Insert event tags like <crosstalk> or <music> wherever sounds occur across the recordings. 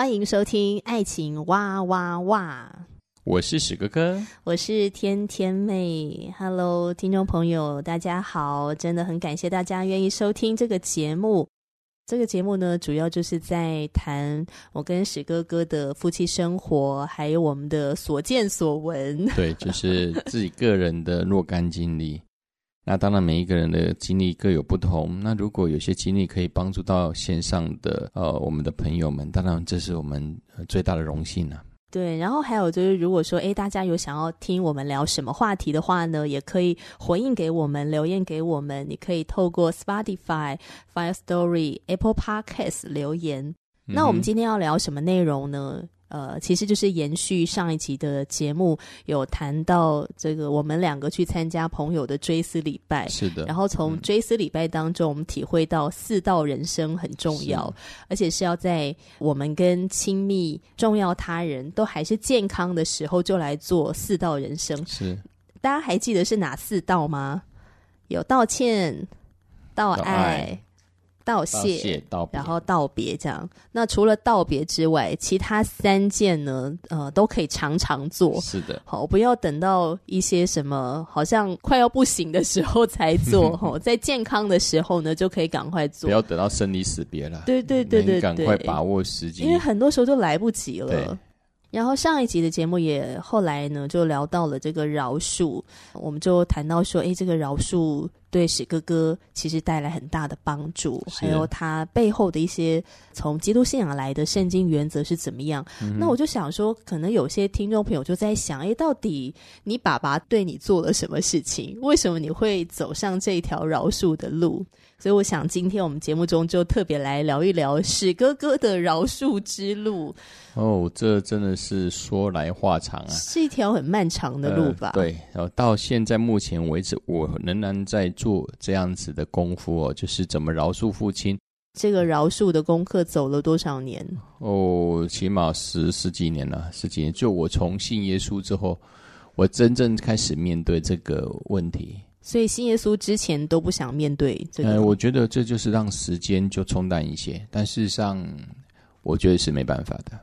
欢迎收听《爱情哇哇哇》，我是史哥哥，我是天天妹。Hello，听众朋友，大家好！真的很感谢大家愿意收听这个节目。这个节目呢，主要就是在谈我跟史哥哥的夫妻生活，还有我们的所见所闻。对，就是自己个人的若干经历。那当然，每一个人的经历各有不同。那如果有些经历可以帮助到线上的呃我们的朋友们，当然这是我们最大的荣幸了啊。对，然后还有就是，如果说诶大家有想要听我们聊什么话题的话呢，也可以回应给我们，留言给我们。你可以透过 Spotify、Fire Story、Apple Podcasts 留言。嗯。那我们今天要聊什么内容呢？呃，其实就是延续上一集的节目，有谈到这个我们两个去参加朋友的追思礼拜，是的。然后从追思礼拜当中，我们体会到四道人生很重要，而且是要在我们跟亲密重要他人都还是健康的时候，就来做四道人生。是，大家还记得是哪四道吗？有道歉、道爱。道爱道谢，道谢道然后道别，这样。那除了道别之外，其他三件呢？呃，都可以常常做。是的，好，不要等到一些什么好像快要不行的时候才做。<laughs> 哈，在健康的时候呢，就可以赶快做。不要等到生离死别了。对对对对，赶快把握时间，因为很多时候就来不及了。然后上一集的节目也后来呢，就聊到了这个饶恕，我们就谈到说，哎，这个饶恕对史哥哥其实带来很大的帮助，还有他背后的一些从基督信仰来的圣经原则是怎么样。嗯、那我就想说，可能有些听众朋友就在想，哎，到底你爸爸对你做了什么事情？为什么你会走上这一条饶恕的路？所以我想，今天我们节目中就特别来聊一聊史哥哥的饶恕之路。哦，这真的是说来话长啊，是一条很漫长的路吧？呃、对，然后到现在目前为止，我仍然在做这样子的功夫哦，就是怎么饶恕父亲。这个饶恕的功课走了多少年？哦，起码十十几年了，十几年。就我从信耶稣之后，我真正开始面对这个问题。所以新耶稣之前都不想面对这个。呃，我觉得这就是让时间就冲淡一些，但事实上，我觉得是没办法的。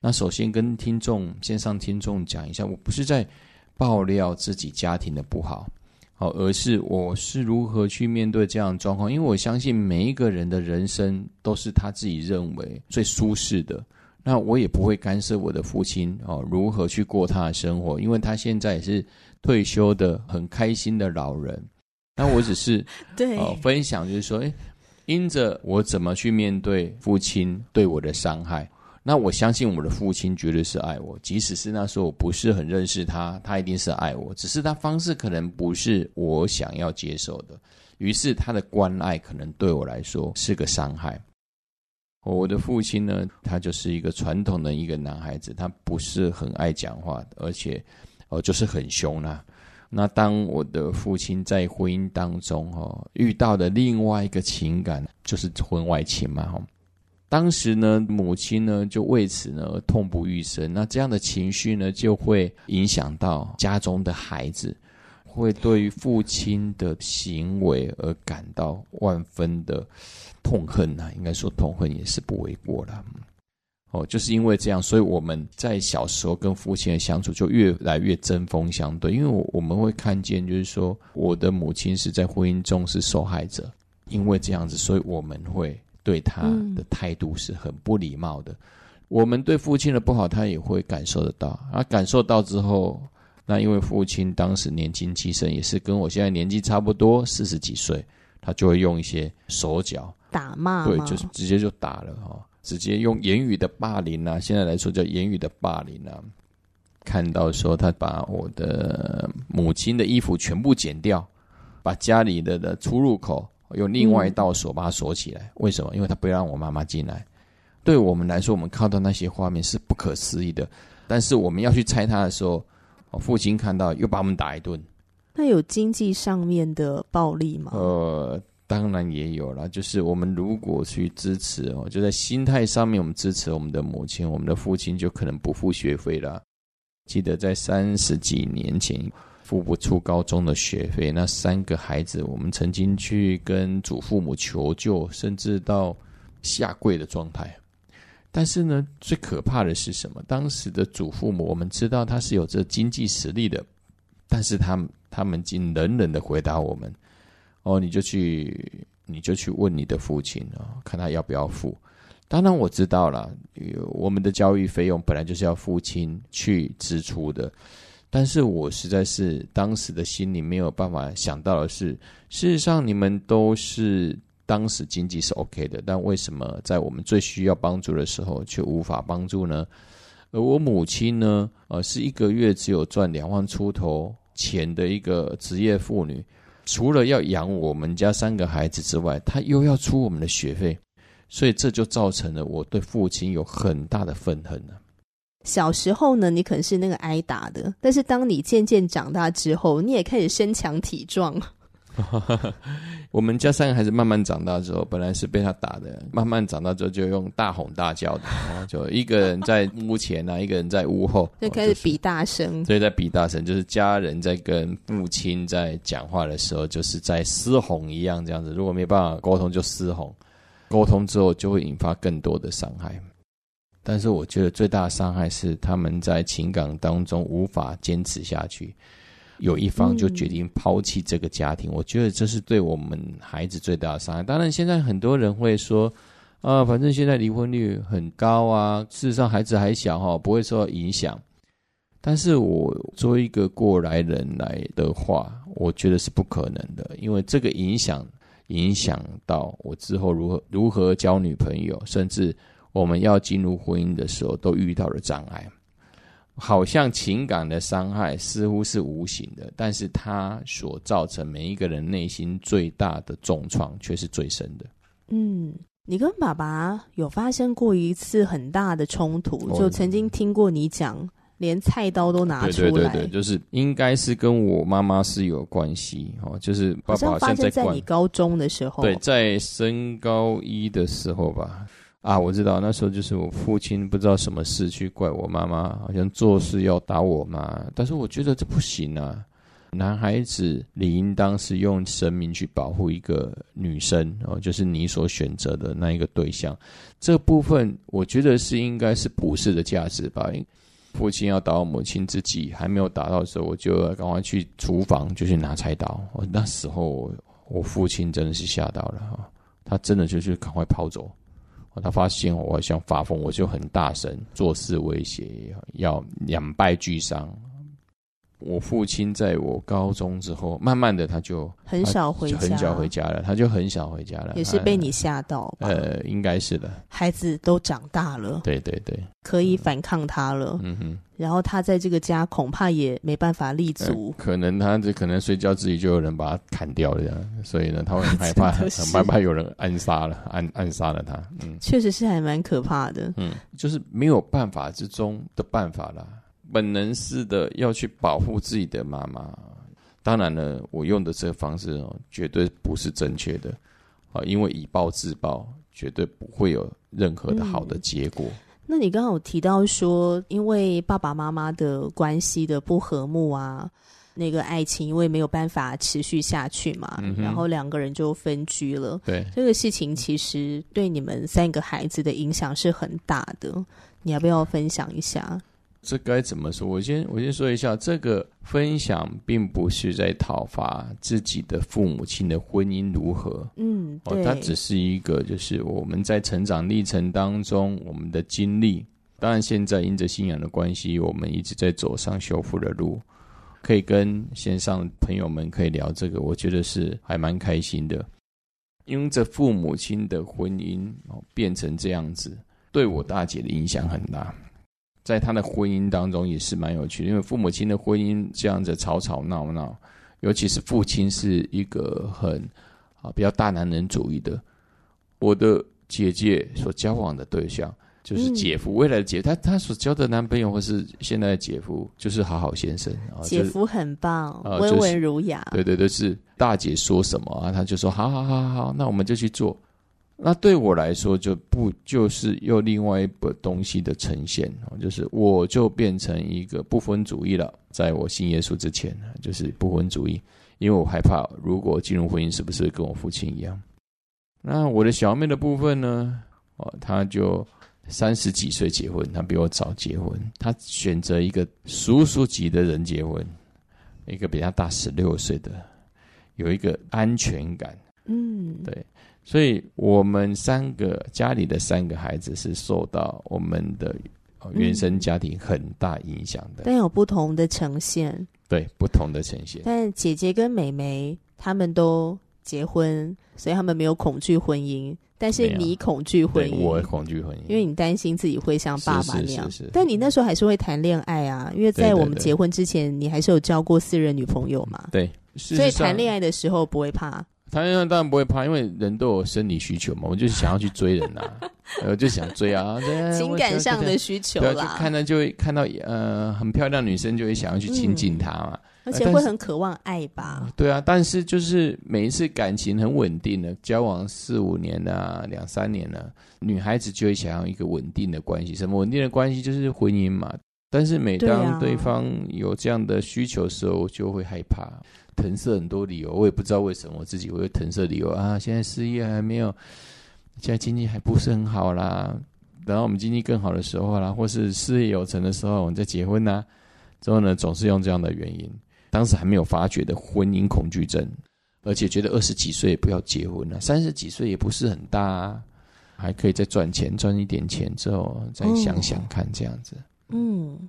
那首先跟听众线上听众讲一下，我不是在爆料自己家庭的不好，好，而是我是如何去面对这样的状况。因为我相信每一个人的人生都是他自己认为最舒适的。那我也不会干涉我的父亲哦，如何去过他的生活，因为他现在也是。退休的很开心的老人，那我只是 <laughs> 对、呃、分享，就是说，诶，因着我怎么去面对父亲对我的伤害，那我相信我的父亲绝对是爱我，即使是那时候我不是很认识他，他一定是爱我，只是他方式可能不是我想要接受的，于是他的关爱可能对我来说是个伤害。我的父亲呢，他就是一个传统的一个男孩子，他不是很爱讲话，而且。哦，就是很凶啦。那当我的父亲在婚姻当中，哦，遇到的另外一个情感就是婚外情嘛，哈。当时呢，母亲呢就为此呢痛不欲生。那这样的情绪呢，就会影响到家中的孩子，会对于父亲的行为而感到万分的痛恨呐。应该说痛恨也是不为过了。哦，就是因为这样，所以我们在小时候跟父亲的相处就越来越针锋相对。因为我我们会看见，就是说我的母亲是在婚姻中是受害者，因为这样子，所以我们会对他的态度是很不礼貌的。嗯。我们对父亲的不好，他也会感受得到。啊，感受到之后，那因为父亲当时年轻气盛，也是跟我现在年纪差不多，四十几岁，他就会用一些手脚打骂，对，就是直接就打了哈。直接用言语的霸凌啊，现在来说叫言语的霸凌啊。看到说他把我的母亲的衣服全部剪掉，把家里的的出入口用另外一道锁把它锁起来。嗯、为什么？因为他不让我妈妈进来。对我们来说，我们看到那些画面是不可思议的。但是我们要去拆他的时候，父亲看到又把我们打一顿。那有经济上面的暴力吗？呃，当然也有啦。就是我们如果去支持哦，就在心态上面，我们支持我们的母亲，我们的父亲就可能不付学费了。记得在三十几年前，付不出高中的学费，那三个孩子，我们曾经去跟祖父母求救，甚至到下跪的状态。但是呢，最可怕的是什么？当时的祖父母，我们知道他是有这经济实力的，但是他们他们竟冷冷的回答我们：“哦，你就去，你就去问你的父亲啊，看他要不要付。”当然我知道了，我们的教育费用本来就是要父亲去支出的，但是我实在是当时的心里没有办法想到的是，事实上你们都是。当时经济是 OK 的，但为什么在我们最需要帮助的时候却无法帮助呢？而我母亲呢？呃，是一个月只有赚两万出头钱的一个职业妇女，除了要养我们家三个孩子之外，他又要出我们的学费，所以这就造成了我对父亲有很大的愤恨呢。小时候呢，你可能是那个挨打的，但是当你渐渐长大之后，你也开始身强体壮。<laughs> 我们家三个孩子慢慢长大之后，本来是被他打的，慢慢长大之后就用大吼大叫的，然 <laughs> 后就一个人在屋前啊，一个人在屋后，<laughs> 就开始比大声。所以在比大声，就是家人在跟父亲在讲话的时候，就是在嘶吼一样这样子。如果没办法沟通，就嘶吼。沟通之后就会引发更多的伤害。但是我觉得最大的伤害是他们在情感当中无法坚持下去。有一方就决定抛弃这个家庭，嗯，我觉得这是对我们孩子最大的伤害。当然，现在很多人会说，啊，反正现在离婚率很高啊，事实上孩子还小哈，不会受到影响。但是我作为一个过来人来的话，我觉得是不可能的，因为这个影响影响到我之后如何如何交女朋友，甚至我们要进入婚姻的时候都遇到了障碍。好像情感的伤害似乎是无形的，但是它所造成每一个人内心最大的重创却是最深的。嗯，你跟爸爸有发生过一次很大的冲突，就曾经听过你讲，连菜刀都拿出来。对对对对，就是应该是跟我妈妈是有关系哦，就是爸爸好像在，在你高中的时候，对，在升高一的时候吧。啊，我知道那时候就是我父亲不知道什么事去怪我妈妈，好像做事要打我妈。但是我觉得这不行啊，男孩子理应当是用生命去保护一个女生哦，就是你所选择的那一个对象。这部分我觉得是应该是普世的价值吧。父亲要打我母亲，自己还没有打到的时候，我就赶快去厨房就去拿菜刀。我那时候我父亲真的是吓到了哈，他真的就是赶快跑走。他发现我像发疯，我就很大声做事威胁，要两败俱伤。我父亲在我高中之后，慢慢的他就很少回家，很少回家了。他就很少回家了，也是被你吓到吧？呃，应该是的。孩子都长大了，对对对，可以反抗他了。嗯哼，然后他在这个家恐怕也没办法立足。呃、可能他这可能睡觉自己就有人把他砍掉了，这样，所以呢，他会很害怕，<laughs> 很害怕有人暗杀了，暗暗杀了他。嗯，确实是还蛮可怕的。嗯，就是没有办法之中的办法了。本能似的要去保护自己的妈妈，当然了，我用的这个方式哦，绝对不是正确的啊，因为以暴制暴绝对不会有任何的好的结果。嗯，那你刚刚有提到说，因为爸爸妈妈的关系的不和睦啊，那个爱情因为没有办法持续下去嘛，嗯，然后两个人就分居了。对，这个事情其实对你们三个孩子的影响是很大的，你要不要分享一下？这该怎么说？我先我先说一下，这个分享并不是在讨伐自己的父母亲的婚姻如何，嗯，对，哦，它只是一个就是我们在成长历程当中我们的经历。当然，现在因着信仰的关系，我们一直在走上修复的路，可以跟线上朋友们可以聊这个，我觉得是还蛮开心的。因着父母亲的婚姻哦变成这样子，对我大姐的影响很大。在他的婚姻当中也是蛮有趣的，因为父母亲的婚姻这样子吵吵闹闹，尤其是父亲是一个很啊比较大男人主义的。我的姐姐所交往的对象就是姐夫，嗯、未来的姐夫，他他所交的男朋友或是现在的姐夫就是好好先生啊，姐夫很棒，温、文儒雅。对对对，是大姐说什么啊，他就说好好好好好，那我们就去做。那对我来说，就不就是又另外一个东西的呈现，就是我就变成一个不婚主义了。在我信耶稣之前，就是不婚主义，因为我害怕如果进入婚姻，是不是跟我父亲一样？那我的小妹的部分呢？哦，她就三十几岁结婚，她比我早结婚，她选择一个叔叔级的人结婚，一个比她大十六岁的，有一个安全感。嗯，对。所以，我们三个家里的三个孩子是受到我们的原生家庭很大影响的，但有不同的呈现。对，不同的呈现。但姐姐跟妹妹他们都结婚，所以他们没有恐惧婚姻。但是你恐惧婚姻，我恐惧婚姻，因为你担心自己会像爸爸那样。是是是是。但你那时候还是会谈恋爱啊，因为在我们结婚之前，你还是有交过四任女朋友嘛。对，所以谈恋爱的时候不会怕。谈恋爱当然不会怕，因为人都有生理需求嘛。我就是想要去追人呐、啊，我 <laughs> 就想追啊，情感上的需求啦。对，就看到就会看到呃很漂亮女生，就会想要去亲近她嘛、嗯。而且会很渴望爱吧、呃？对啊，但是就是每一次感情很稳定的交往四五年啊，两三年了、啊，女孩子就会想要一个稳定的关系。什么稳定的关系？就是婚姻嘛。但是每当对方有这样的需求的时候，就会害怕。腾设很多理由，我也不知道为什么我自己会腾设理由啊。现在事业还没有，现在经济还不是很好啦。等到我们经济更好的时候啦，或是事业有成的时候，我们再结婚呐、之后呢，总是用这样的原因。当时还没有发觉的婚姻恐惧症，而且觉得二十几岁也不要结婚了，三十几岁也不是很大，啊，还可以再赚钱，赚一点钱之后再想想看这样子。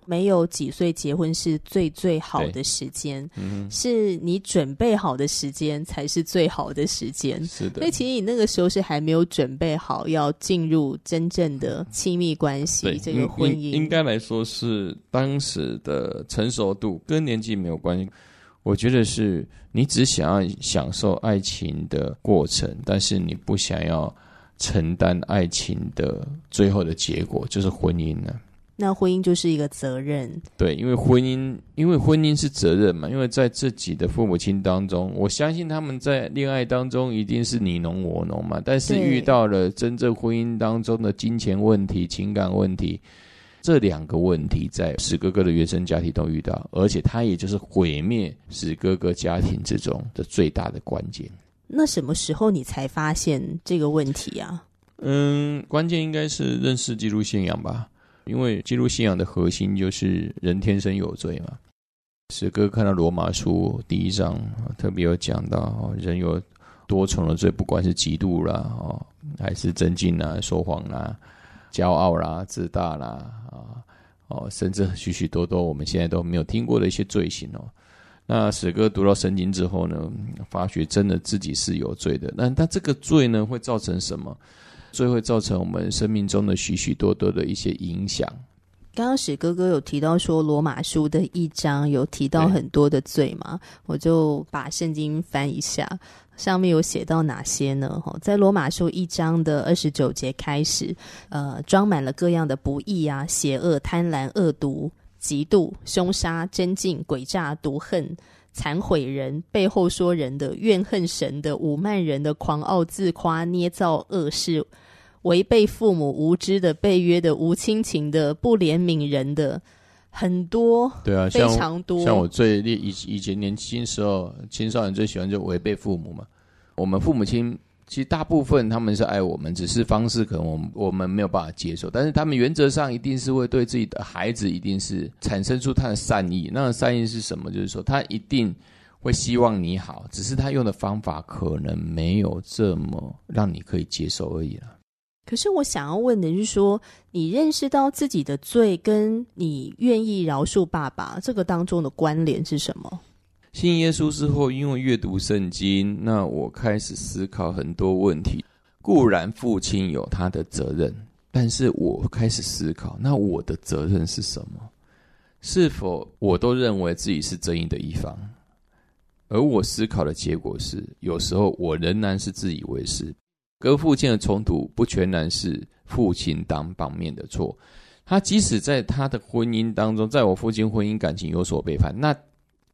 没有几岁结婚是最最好的时间，嗯，是你准备好的时间才是最好的时间。是的，所以其实你那个时候是还没有准备好要进入真正的亲密关系，这个婚姻应，应该来说是当时的成熟度跟年纪没有关系。我觉得是你只想要享受爱情的过程，但是你不想要承担爱情的最后的结果，就是婚姻呢。那婚姻就是一个责任，对，因为婚姻，因为婚姻是责任嘛。因为在自己的父母亲当中，我相信他们在恋爱当中一定是你侬我侬嘛。但是遇到了真正婚姻当中的金钱问题、情感问题，这两个问题在史哥哥的原生家庭都遇到，而且他也就是毁灭史哥哥家庭之中的最大的关键。那什么时候你才发现这个问题啊？嗯，关键应该是认识基督信仰吧。因为基督信仰的核心就是人天生有罪嘛。史哥看到罗马书第一章，特别有讲到人有多重的罪，不管是嫉妒啦，哦，还是争竞啦、说谎啦、骄傲啦、自大啦，啊，哦，甚至许许多多我们现在都没有听过的一些罪行哦。那史哥读到圣经之后呢，发觉真的自己是有罪的。那他这个罪呢，会造成什么？最会造成我们生命中的许许多多的一些影响。刚刚史哥哥有提到说，罗马书的一章有提到很多的罪嘛？我就把圣经翻一下，上面有写到哪些呢？哈，在罗马书一章的二十九节开始，呃，装满了各样的不义啊、邪恶、贪婪、恶毒、嫉妒、凶杀、争竞、诡诈、毒恨、残毁人、背后说人的、怨恨神的、侮慢人的、狂傲自夸、捏造恶事。违背父母、无知的、背约的、无亲情的、不怜悯人的，很多，对啊，非常多。像我最以以前年轻时候，青少年最喜欢就违背父母嘛。我们父母亲其实大部分他们是爱我们，只是方式可能我们我们没有办法接受，但是他们原则上一定是会对自己的孩子一定是产生出他的善意。那善意是什么？就是说他一定会希望你好，只是他用的方法可能没有这么让你可以接受而已了。可是我想要问的是说，你认识到自己的罪，跟你愿意饶恕爸爸这个当中的关联是什么？信耶稣之后，因为阅读圣经，那我开始思考很多问题。固然父亲有他的责任，但是我开始思考，那我的责任是什么？是否我都认为自己是正义的一方？而我思考的结果是，有时候我仍然是自以为是。跟父亲的冲突不全然是父亲单方面的错，他即使在他的婚姻当中，在我父亲婚姻感情有所背叛，那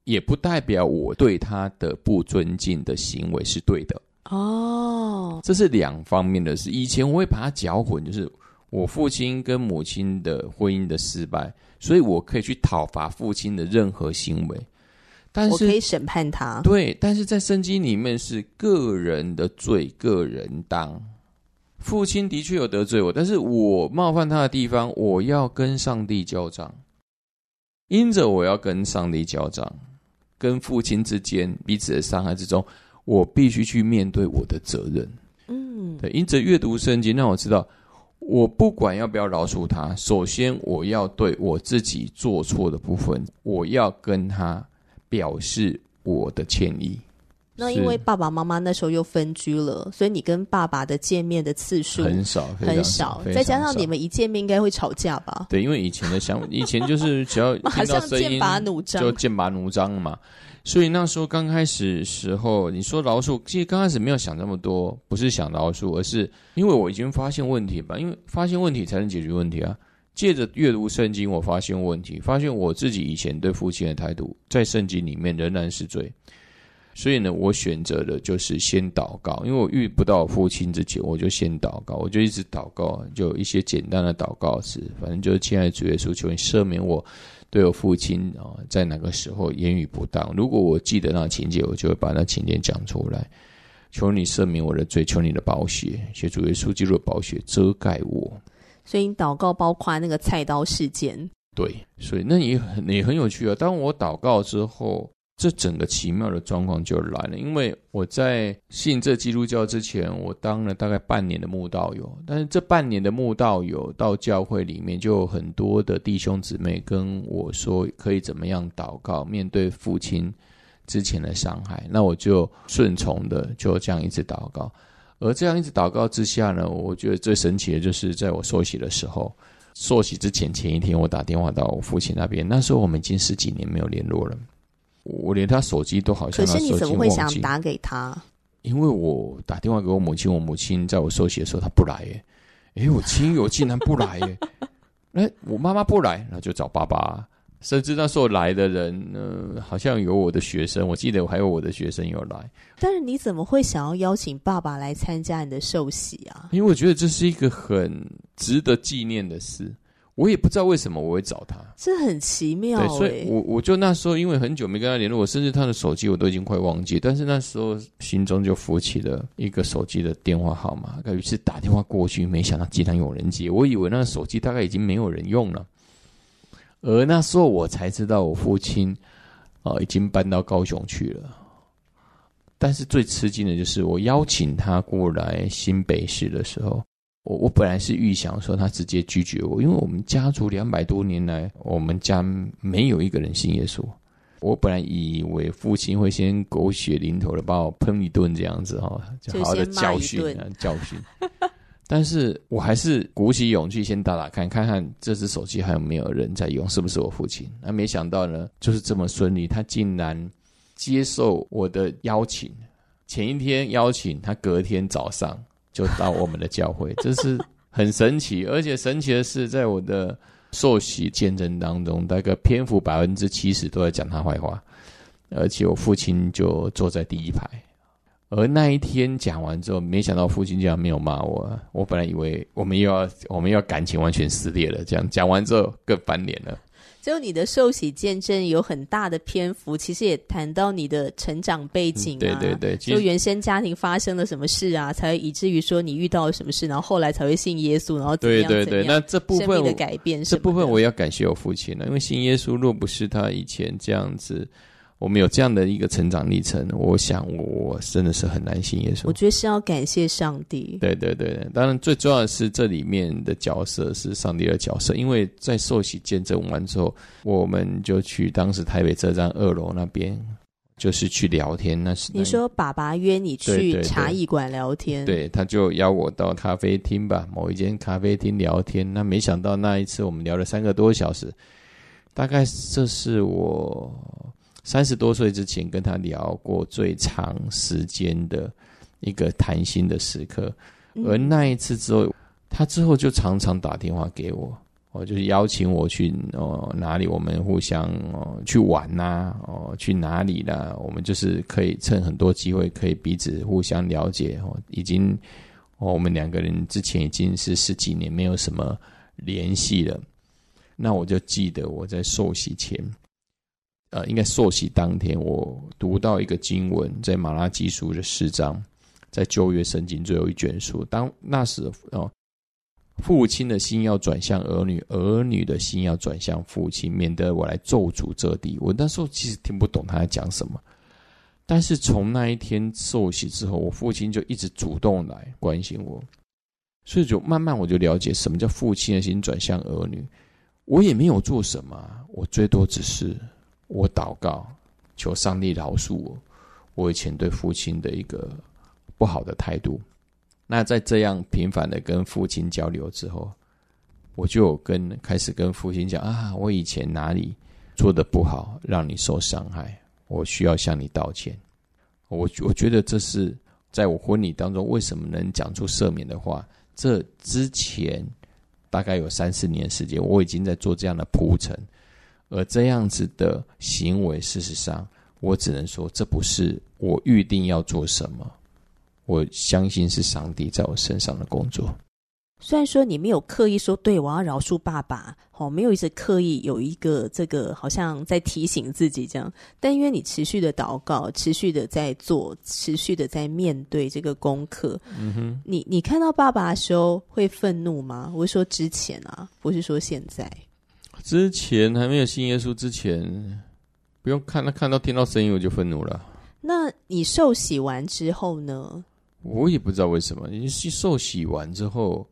也不代表我对他的不尊敬的行为是对的。哦，这是两方面的事。以前我会把它搅混，就是我父亲跟母亲的婚姻的失败，所以我可以去讨伐父亲的任何行为。但是我可以审判他，对，但是在圣经里面是个人的罪，个人当。父亲的确有得罪我，但是我冒犯他的地方，我要跟上帝交账。因着我要跟上帝交账，跟父亲之间彼此的伤害之中，我必须去面对我的责任。嗯，对，因此阅读圣经，让我知道，我不管要不要饶恕他，首先我要对我自己做错的部分，我要跟他。表示我的歉意。那因为爸爸妈妈那时候又分居了，所以你跟爸爸的见面的次数很少，很少。再加上你们一见面应该会吵架吧？对，因为以前的想，以前就是 <laughs> 只要听到声音剑拔弩张，就剑拔弩张嘛。所以那时候刚开始时候，你说饶恕，其实刚开始没有想那么多，不是想饶恕，而是因为我已经发现问题吧？因为发现问题才能解决问题啊。借着阅读圣经，我发现问题，发现我自己以前对父亲的态度，在圣经里面仍然是罪。所以呢，我选择的就是先祷告，因为我遇不到父亲之前，我就先祷告，我就一直祷告，就一些简单的祷告词，反正就是亲爱的主耶稣，求你赦免我对我父亲啊，在哪个时候言语不当。如果我记得那情节，我就会把那情节讲出来。求你赦免我的罪，求你的宝血，写主耶稣基督的宝血遮盖我。所以你祷告包括那个菜刀事件，对，所以那也很也很有趣啊。当我祷告之后，这整个奇妙的状况就来了。因为我在信这基督教之前，我当了大概半年的慕道友，但是这半年的慕道友到教会里面，就有很多的弟兄姊妹跟我说，可以怎么样祷告，面对父亲之前的伤害，那我就顺从的就这样一直祷告。而这样一直祷告之下呢，我觉得最神奇的就是在我受洗的时候，受洗之前前一天，我打电话到我父亲那边。那时候我们已经十几年没有联络了，我连他手机都好像。可是你怎么会想打给他？因为我打电话给我母亲，我母亲在我受洗的时候她不来耶。哎，我亲友竟然不来耶！<laughs> 哎，我妈妈不来，那就找爸爸。甚至那时候来的人，呃，好像有我的学生，我记得我还有我的学生有来。但是你怎么会想要邀请爸爸来参加你的寿喜啊？因为我觉得这是一个很值得纪念的事。我也不知道为什么我会找他，这很奇妙欸。对，所以我我就那时候因为很久没跟他联络，我甚至他的手机我都已经快忘记。但是那时候心中就浮起了一个手机的电话号码，于是打电话过去，没想到竟然有人接。我以为那个手机大概已经没有人用了。而那时候我才知道，我父亲啊已经搬到高雄去了。但是最吃惊的就是，我邀请他过来新北市的时候，我我本来是预想说他直接拒绝我，因为我们家族两百多年来，我们家没有一个人信耶稣。我本来以为父亲会先狗血淋头的把我喷一顿这样子哈，就好好的教训啊教训。但是我还是鼓起勇气先打打看，看看这只手机还有没有人在用，是不是我父亲？那没想到呢，就是这么顺利，他竟然接受我的邀请。前一天邀请他，隔天早上就到我们的教会，<laughs> 这是很神奇。而且神奇的是，在我的受洗见证当中，大概篇幅百分之七十都在讲他坏话，而且我父亲就坐在第一排。而那一天讲完之后，没想到父亲竟然没有骂我。我本来以为我们又要我们要感情完全撕裂了，这样讲完之后更翻脸了。就你的受洗见证有很大的篇幅，其实也谈到你的成长背景啊，对对对，就原生家庭发生了什么事啊，才以至于说你遇到了什么事，然后后来才会信耶稣，然后怎么样对对对，那这部分的改变，这部分我要感谢我父亲了，因为信耶稣若不是他以前这样子。我们有这样的一个成长历程，我想我真的是很难信耶稣。我觉得是要感谢上帝。对对对，当然最重要的是这里面的角色是上帝的角色，因为在受洗见证完之后，我们就去当时台北车站二楼那边，就是去聊天。那是你说爸爸约你去茶艺馆聊天，对，他就邀我到咖啡厅吧，某一间咖啡厅聊天。那没想到那一次我们聊了三个多小时，大概这是我三十多岁之前跟他聊过最长时间的一个谈心的时刻。而那一次之后，他之后就常常打电话给我。哦就是邀请我去哦哪里，我们互相哦去玩呐、啊，哦去哪里啦？我们就是可以趁很多机会，可以彼此互相了解哦。已经哦，我们两个人之前已经是十几年没有什么联系了。那我就记得我在受洗前，呃，应该受洗当天，我读到一个经文，在马拉基书的十章，在旧约圣经最后一卷书。当那时哦。父亲的心要转向儿女，儿女的心要转向父亲，免得我来咒诅这地。我那时候其实听不懂他在讲什么，但是从那一天受洗之后，我父亲就一直主动来关心我，所以就慢慢我就了解什么叫父亲的心转向儿女。我也没有做什么，我最多只是我祷告，求上帝饶恕我，我以前对父亲的一个不好的态度。那在这样频繁的跟父亲交流之后，我就跟开始跟父亲讲啊，我以前哪里做的不好，让你受伤害，我需要向你道歉。我我觉得这是在我婚礼当中为什么能讲出赦免的话，这之前大概有三四年时间，我已经在做这样的铺陈，而这样子的行为，事实上，我只能说这不是我预定要做什么。我相信是上帝在我身上的工作。虽然说你没有刻意说，对，我要饶恕爸爸，哦，没有一直刻意有一个这个好像在提醒自己这样，但因为你持续的祷告，持续的在做，持续的在面对这个功课，嗯哼，你你看到爸爸的时候会愤怒吗？我是说之前啊，不是说现在。之前还没有信耶稣之前，不用看，那看到听到声音我就愤怒了。那你受洗完之后呢？我也不知道为什么，你受洗完之后，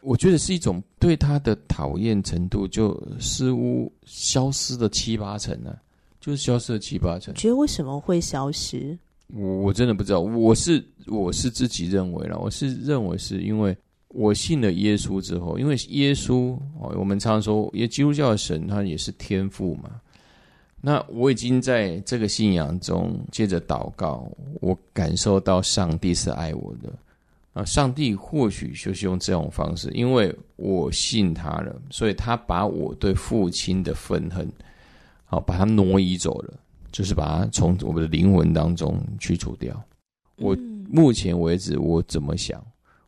我觉得是一种对他的讨厌程度就似乎消失了七八成呢、啊，就是消失了七八成。你觉得为什么会消失？我我真的不知道，我是我是自己认为了，我是认为是因为我信了耶稣之后，因为耶稣哦，我们常常说，也基督教的神他也是天父嘛。那我已经在这个信仰中，接着祷告，我感受到上帝是爱我的啊！上帝或许就是用这种方式，因为我信他了，所以他把我对父亲的愤恨，好把它挪移走了，就是把它从我们的灵魂当中去除掉。我目前为止，我怎么想？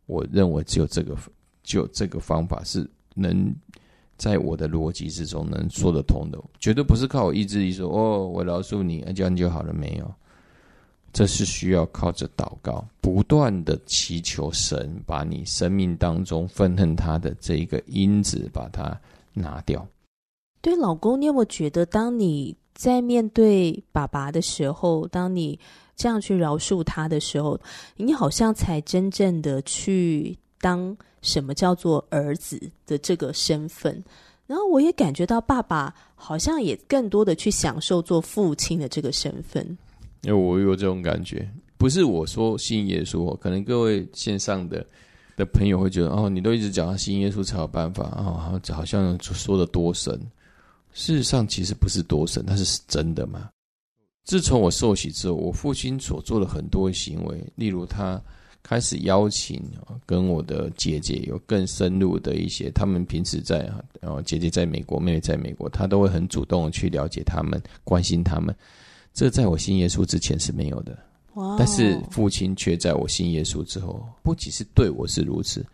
我认为只有这个，就这个方法是能。在我的逻辑之中能说得通的，绝对不是靠我意志力说哦，我饶恕你，这样就好了。没有，这是需要靠着祷告，不断的祈求神把你生命当中愤恨他的这一个因子把它拿掉。对，老公，你有没有觉得，当你在面对爸爸的时候，当你这样去饶恕他的时候，你好像才真正的去当。什么叫做儿子的这个身份？然后我也感觉到爸爸好像也更多的去享受做父亲的这个身份。因为我有这种感觉，不是我说信耶稣，可能各位线上的的朋友会觉得哦，你都一直讲他信耶稣才有办法哦，好像说的多神。事实上，其实不是多神，那是真的嘛。自从我受洗之后，我父亲所做的很多行为，例如他。开始邀请跟我的姐姐有更深入的一些，他们平时在啊，姐姐在美国，妹妹在美国，他都会很主动去了解他们，关心他们。这在我信耶稣之前是没有的，但是父亲却在我信耶稣之后，不仅是对我是如此，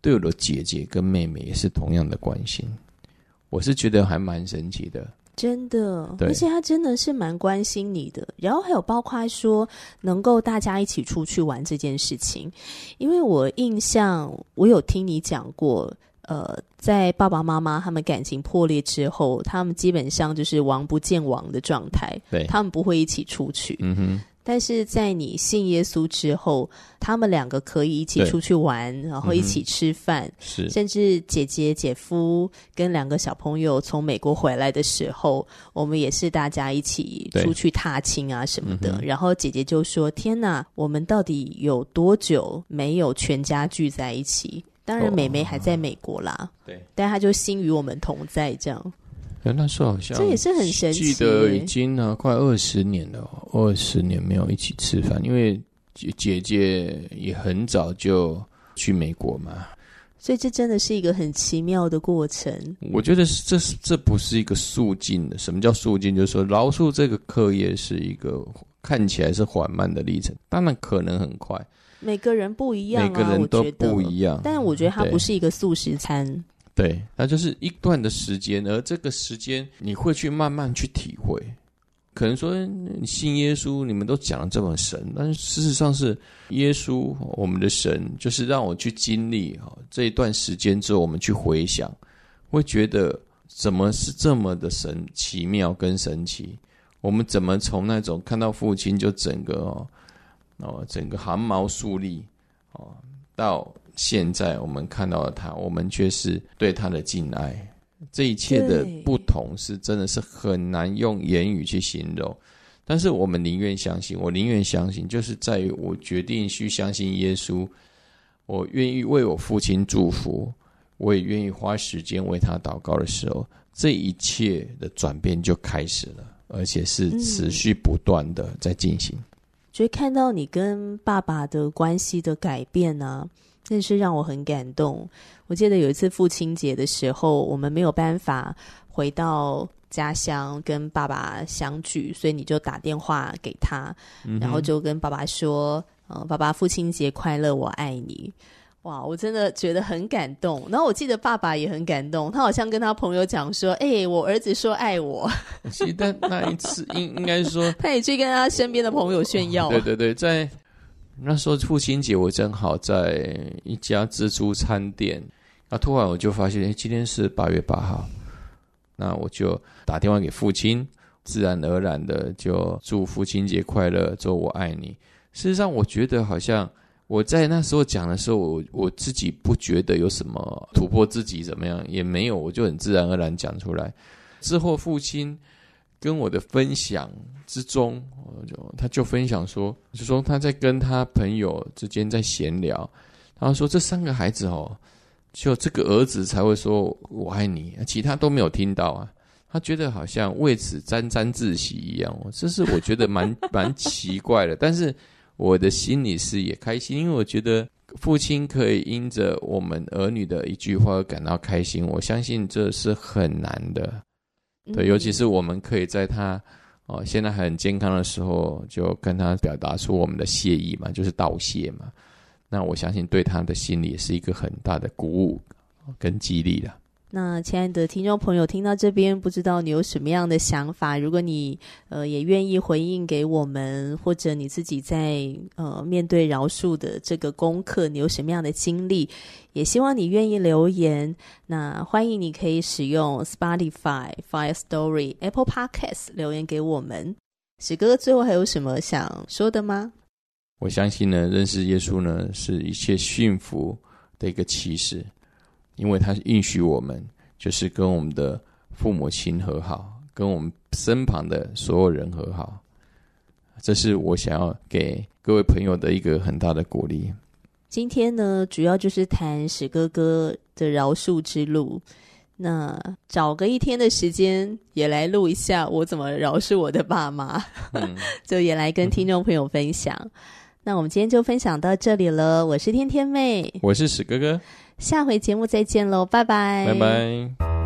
对我的姐姐跟妹妹也是同样的关心。我是觉得还蛮神奇的。真的，而且他真的是蛮关心你的。然后还有包括说能够大家一起出去玩这件事情，因为我印象我有听你讲过，呃，在爸爸妈妈他们感情破裂之后，他们基本上就是王不见王的状态，对，他们不会一起出去。嗯哼，但是在你信耶稣之后，他们两个可以一起出去玩，然后一起吃饭，嗯、是。甚至姐姐、姐夫跟两个小朋友从美国回来的时候，我们也是大家一起出去踏青啊什么的。然后姐姐就说：“天哪，我们到底有多久没有全家聚在一起？”当然，妹妹还在美国啦，哦、对，但她就心与我们同在，这样。那时候好像这也是很神奇，记得已经呢快二十年了，二十年没有一起吃饭，因为姐姐姐也很早就去美国嘛，所以这真的是一个很奇妙的过程。我觉得这是这不是一个速进的，什么叫速进？就是说饶恕这个课业是一个 <laughs> 看起来是缓慢的历程，当然可能很快。每个人不一样啊，每个人都不一样，但我觉得它不是一个素食餐。对，那就是一段的时间，而这个时间你会去慢慢去体会。可能说信耶稣，你们都讲的这么神，但是事实上是耶稣，我们的神，就是让我去经历哈这一段时间之后，我们去回想，会觉得怎么是这么的神奇妙跟神奇？我们怎么从那种看到父亲就整个哦哦整个汗毛竖立哦到。现在我们看到了他，我们却是对他的敬爱。这一切的不同是真的是很难用言语去形容。但是我们宁愿相信，我宁愿相信，就是在于我决定去相信耶稣，我愿意为我父亲祝福，我也愿意花时间为他祷告的时候，这一切的转变就开始了，而且是持续不断的在进行。所以看到你跟爸爸的关系的改变呢、真是让我很感动。我记得有一次父亲节的时候，我们没有办法回到家乡跟爸爸相聚，所以你就打电话给他，嗯、然后就跟爸爸说：“呃，爸爸，父亲节快乐，我爱你。”哇，我真的觉得很感动。然后我记得爸爸也很感动，他好像跟他朋友讲说：“哎、欸，我儿子说爱我。”记得那一次应应该说，<laughs> 他也去跟他身边的朋友炫耀。对对对，在。那时候父亲节，我正好在一家自助餐店，那突然我就发现，哎，今天是八月八号，那我就打电话给父亲，自然而然的就祝父亲节快乐，说我爱你。事实上，我觉得好像我在那时候讲的时候，我我自己不觉得有什么突破自己怎么样，也没有，我就很自然而然讲出来。之后父亲。跟我的分享之中，我就他就分享说，就说他在跟他朋友之间在闲聊，然后说这三个孩子哦，就这个儿子才会说我爱你，其他都没有听到啊。他觉得好像为此沾沾自喜一样，这是我觉得蛮 <laughs> 蛮奇怪的。但是我的心里是也开心，因为我觉得父亲可以因着我们儿女的一句话而感到开心，我相信这是很难的。对，尤其是我们可以在他哦现在很健康的时候，就跟他表达出我们的谢意嘛，就是道谢嘛。那我相信对他的心里也是一个很大的鼓舞跟激励的。那亲爱的听众朋友，听到这边，不知道你有什么样的想法？如果你呃也愿意回应给我们，或者你自己在呃面对饶恕的这个功课，你有什么样的经历？也希望你愿意留言。那欢迎你可以使用 Spotify、Fire Story、Apple Podcasts 留言给我们。史哥哥最后还有什么想说的吗？我相信呢，认识耶稣呢，是一切幸福的一个启示。因为他允许我们，就是跟我们的父母亲和好，跟我们身旁的所有人和好，这是我想要给各位朋友的一个很大的鼓励。今天呢，主要就是谈史哥哥的饶恕之路。那找个一天的时间，也来录一下我怎么饶恕我的爸妈，嗯、<laughs> 就也来跟听众朋友分享。嗯、那我们今天就分享到这里了。我是天天妹，我是史哥哥。下回节目再见喽，拜拜，拜拜。